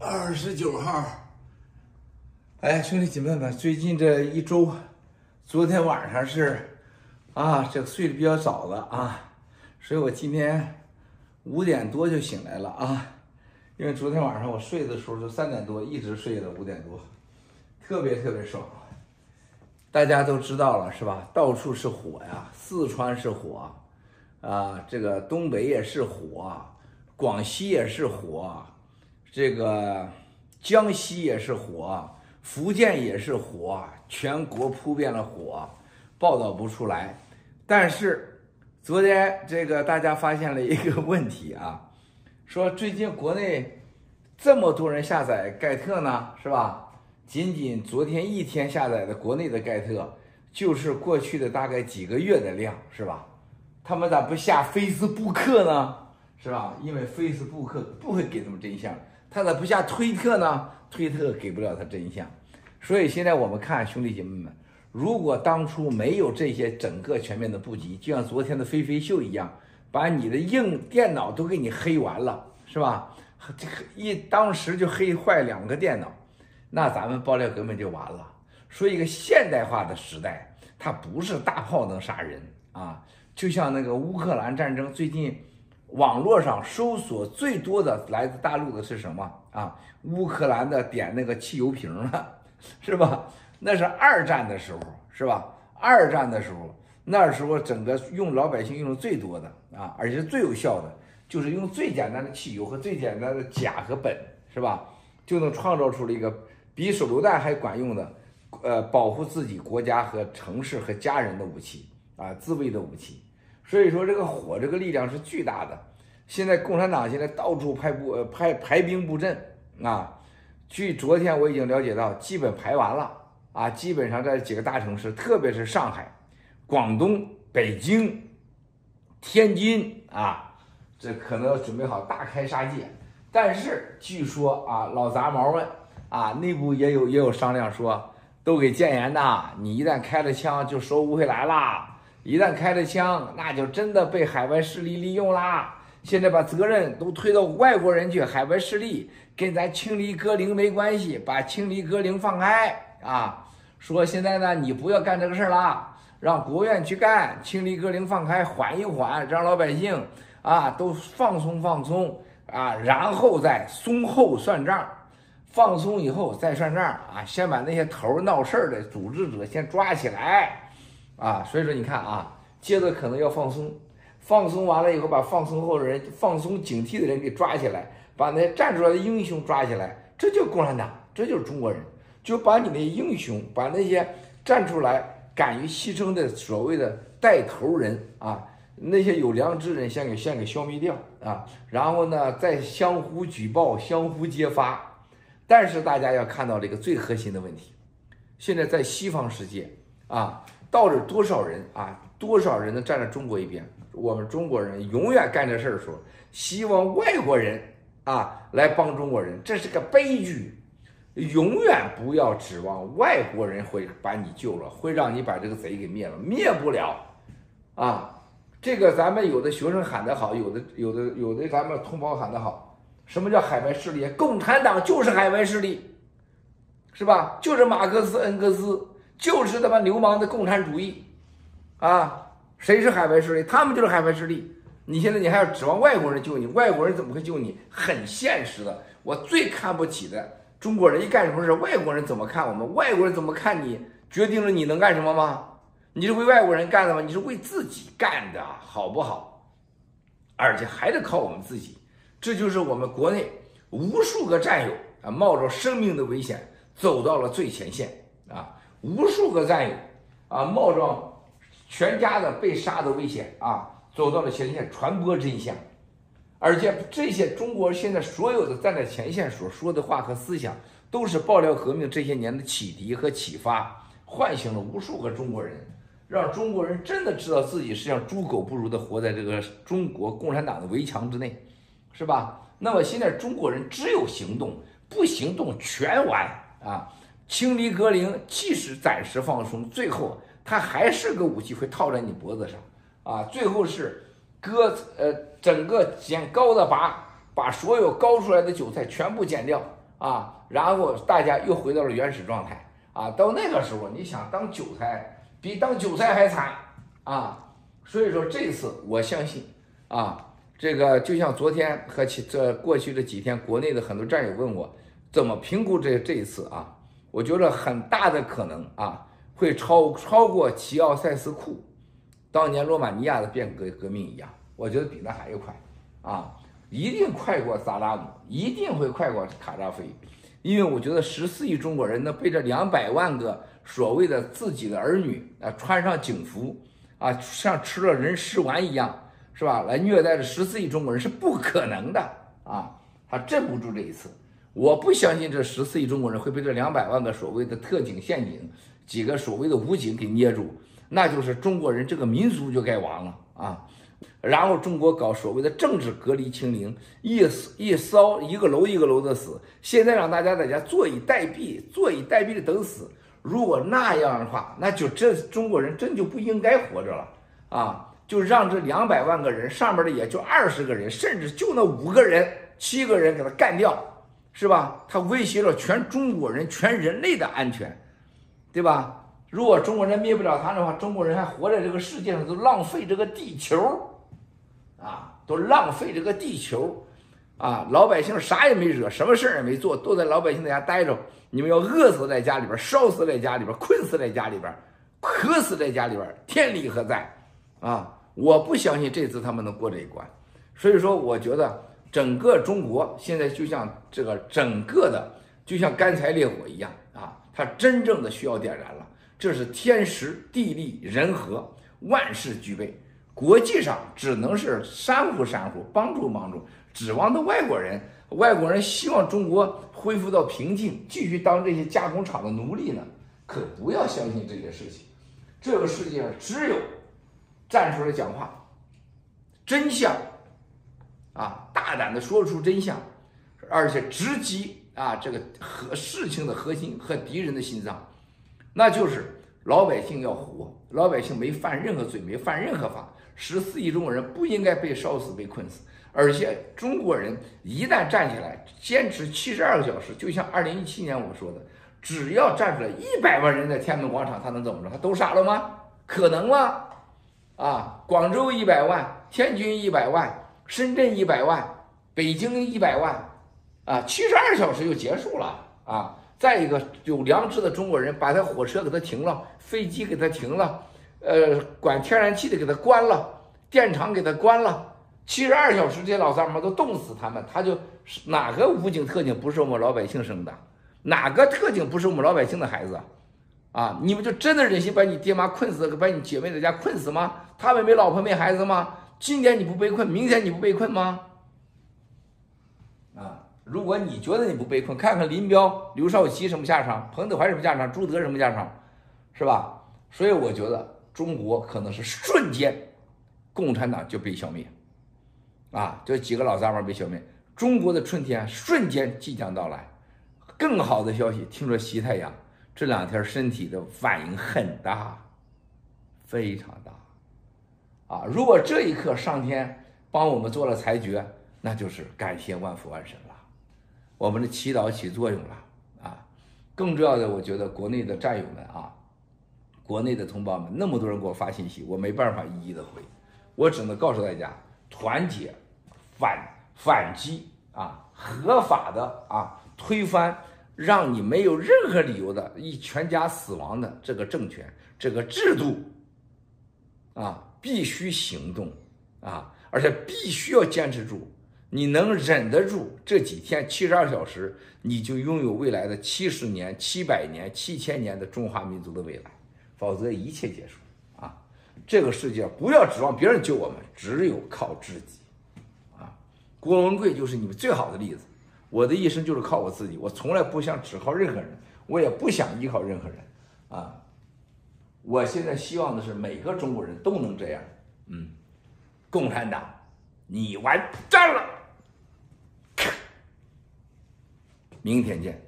二十九号，哎，兄弟姐妹们，最近这一周，昨天晚上是啊，这睡得比较早的啊，所以我今天五点多就醒来了啊，因为昨天晚上我睡的时候就三点多，一直睡到五点多，特别特别爽。大家都知道了是吧？到处是火呀，四川是火，啊，这个东北也是火，广西也是火。这个江西也是火，福建也是火，全国扑遍了火，报道不出来。但是昨天这个大家发现了一个问题啊，说最近国内这么多人下载盖特呢，是吧？仅仅昨天一天下载的国内的盖特，就是过去的大概几个月的量，是吧？他们咋不下 Facebook 呢？是吧？因为 Facebook 不会给他们真相。他咋不下推特呢？推特给不了他真相，所以现在我们看兄弟姐妹们，如果当初没有这些整个全面的布局，就像昨天的飞飞秀一样，把你的硬电脑都给你黑完了，是吧？这个一当时就黑坏两个电脑，那咱们爆料革命就完了。说一个现代化的时代，它不是大炮能杀人啊，就像那个乌克兰战争最近。网络上搜索最多的来自大陆的是什么啊？乌克兰的点那个汽油瓶了，是吧？那是二战的时候，是吧？二战的时候，那时候整个用老百姓用的最多的啊，而且最有效的，就是用最简单的汽油和最简单的钾和苯，是吧？就能创造出了一个比手榴弹还管用的，呃，保护自己国家和城市和家人的武器啊，自卫的武器。所以说，这个火这个力量是巨大的。现在共产党现在到处派部呃派排兵布阵啊。据昨天我已经了解到，基本排完了啊。基本上在几个大城市，特别是上海、广东、北京、天津啊，这可能要准备好大开杀戒。但是据说啊，老杂毛们啊，内部也有也有商量说，都给建言呐，你一旦开了枪，就收不回来了。一旦开了枪，那就真的被海外势力利用啦。现在把责任都推到外国人去，海外势力跟咱清理歌陵没关系，把清理歌陵放开啊！说现在呢，你不要干这个事儿了，让国务院去干，清理歌陵放开，缓一缓，让老百姓啊都放松放松啊，然后再松后算账，放松以后再算账啊，先把那些头闹事儿的组织者先抓起来。啊，所以说你看啊，接着可能要放松，放松完了以后，把放松后的人、放松警惕的人给抓起来，把那站出来的英雄抓起来，这就是共产党，这就是中国人，就把你那英雄，把那些站出来敢于牺牲的所谓的带头人啊，那些有良知人，先给先给消灭掉啊，然后呢，再相互举报、相互揭发。但是大家要看到这个最核心的问题，现在在西方世界啊。到底多少人啊？多少人能站在中国一边？我们中国人永远干这事儿的时候，希望外国人啊来帮中国人，这是个悲剧。永远不要指望外国人会把你救了，会让你把这个贼给灭了，灭不了。啊，这个咱们有的学生喊得好，有的有的有的咱们同胞喊得好，什么叫海外势力？共产党就是海外势力，是吧？就是马克思、恩格斯。就是他妈流氓的共产主义，啊，谁是海外势力？他们就是海外势力。你现在你还要指望外国人救你？外国人怎么会救你？很现实的，我最看不起的中国人一干什么事，外国人怎么看我们？外国人怎么看你？决定了你能干什么吗？你是为外国人干的吗？你是为自己干的，好不好？而且还得靠我们自己。这就是我们国内无数个战友啊，冒着生命的危险走到了最前线啊。无数个战友啊，冒着全家的被杀的危险啊，走到了前线传播真相，而且这些中国现在所有的站在前线所说的话和思想，都是爆料革命这些年的启迪和启发，唤醒了无数个中国人，让中国人真的知道自己是像猪狗不如的活在这个中国共产党的围墙之内，是吧？那么现在中国人只有行动，不行动全完啊！清理格林，即使暂时放松，最后它还是个武器，会套在你脖子上，啊，最后是割呃整个剪高的拔，把所有高出来的韭菜全部剪掉，啊，然后大家又回到了原始状态啊。到那个时候，你想当韭菜比当韭菜还惨啊。所以说这次我相信啊，这个就像昨天和其这过去的几天，国内的很多战友问我怎么评估这这一次啊，我觉得很大的可能啊会超超过齐奥塞斯库当年罗马尼亚的变革革命一样，我觉得比那还要快啊。一定快过萨达姆，一定会快过卡扎菲，因为我觉得十四亿中国人能被这两百万个所谓的自己的儿女啊穿上警服啊，像吃了人食丸一样，是吧？来虐待这十四亿中国人是不可能的啊！他镇不住这一次，我不相信这十四亿中国人会被这两百万个所谓的特警陷阱、几个所谓的武警给捏住，那就是中国人这个民族就该亡了啊！然后中国搞所谓的政治隔离清零，一一烧一个楼一个楼的死。现在让大家在家坐以待毙，坐以待毙的等死。如果那样的话，那就这中国人真就不应该活着了啊！就让这两百万个人上面的也就二十个人，甚至就那五个人、七个人给他干掉，是吧？他威胁了全中国人、全人类的安全，对吧？如果中国人灭不了他的话，中国人还活在这个世界上，都浪费这个地球，啊，都浪费这个地球，啊，老百姓啥也没惹，什么事儿也没做，都在老百姓在家待着。你们要饿死在家里边，烧死在家里边，困死在家里边，渴死在家里边，天理何在？啊，我不相信这次他们能过这一关。所以说，我觉得整个中国现在就像这个整个的，就像干柴烈火一样啊，它真正的需要点燃了。这是天时地利人和，万事俱备。国际上只能是煽乎煽乎，帮助帮助，指望的外国人。外国人希望中国恢复到平静，继续当这些加工厂的奴隶呢？可不要相信这些事情。这个世界上只有站出来讲话，真相啊，大胆的说出真相，而且直击啊这个核事情的核心和敌人的心脏。那就是老百姓要活，老百姓没犯任何罪，没犯任何法。十四亿中国人不应该被烧死、被困死。而且中国人一旦站起来，坚持七十二个小时，就像二零一七年我说的，只要站出来一百万人在天安门广场，他能怎么着？他都傻了吗？可能吗？啊，广州一百万，天津一百万，深圳一百万，北京一百万，啊，七十二小时就结束了啊。再一个，有良知的中国人把他火车给他停了，飞机给他停了，呃，管天然气的给他关了，电厂给他关了，七十二小时这些老三毛都冻死他们，他就哪个武警特警不是我们老百姓生的？哪个特警不是我们老百姓的孩子？啊，你们就真的忍心把你爹妈困死，把你姐妹在家困死吗？他们没老婆没孩子吗？今天你不被困，明天你不被困吗？啊？如果你觉得你不被困，看看林彪、刘少奇什么下场，彭德怀什么下场，朱德什么下场，是吧？所以我觉得中国可能是瞬间，共产党就被消灭，啊，这几个老杂毛被消灭，中国的春天瞬间即将到来。更好的消息，听说西太阳这两天身体的反应很大，非常大，啊，如果这一刻上天帮我们做了裁决，那就是感谢万福万神了。我们的祈祷起作用了啊！更重要的，我觉得国内的战友们啊，国内的同胞们，那么多人给我发信息，我没办法一一的回，我只能告诉大家：团结、反反击啊，合法的啊，推翻让你没有任何理由的一全家死亡的这个政权、这个制度啊，必须行动啊，而且必须要坚持住。你能忍得住这几天七十二小时，你就拥有未来的七十年、七百年、七千年的中华民族的未来，否则一切结束啊！这个世界不要指望别人救我们，只有靠自己啊！郭文贵就是你们最好的例子。我的一生就是靠我自己，我从来不想只靠任何人，我也不想依靠任何人啊！我现在希望的是每个中国人都能这样，嗯，共产党，你完蛋了！明天见。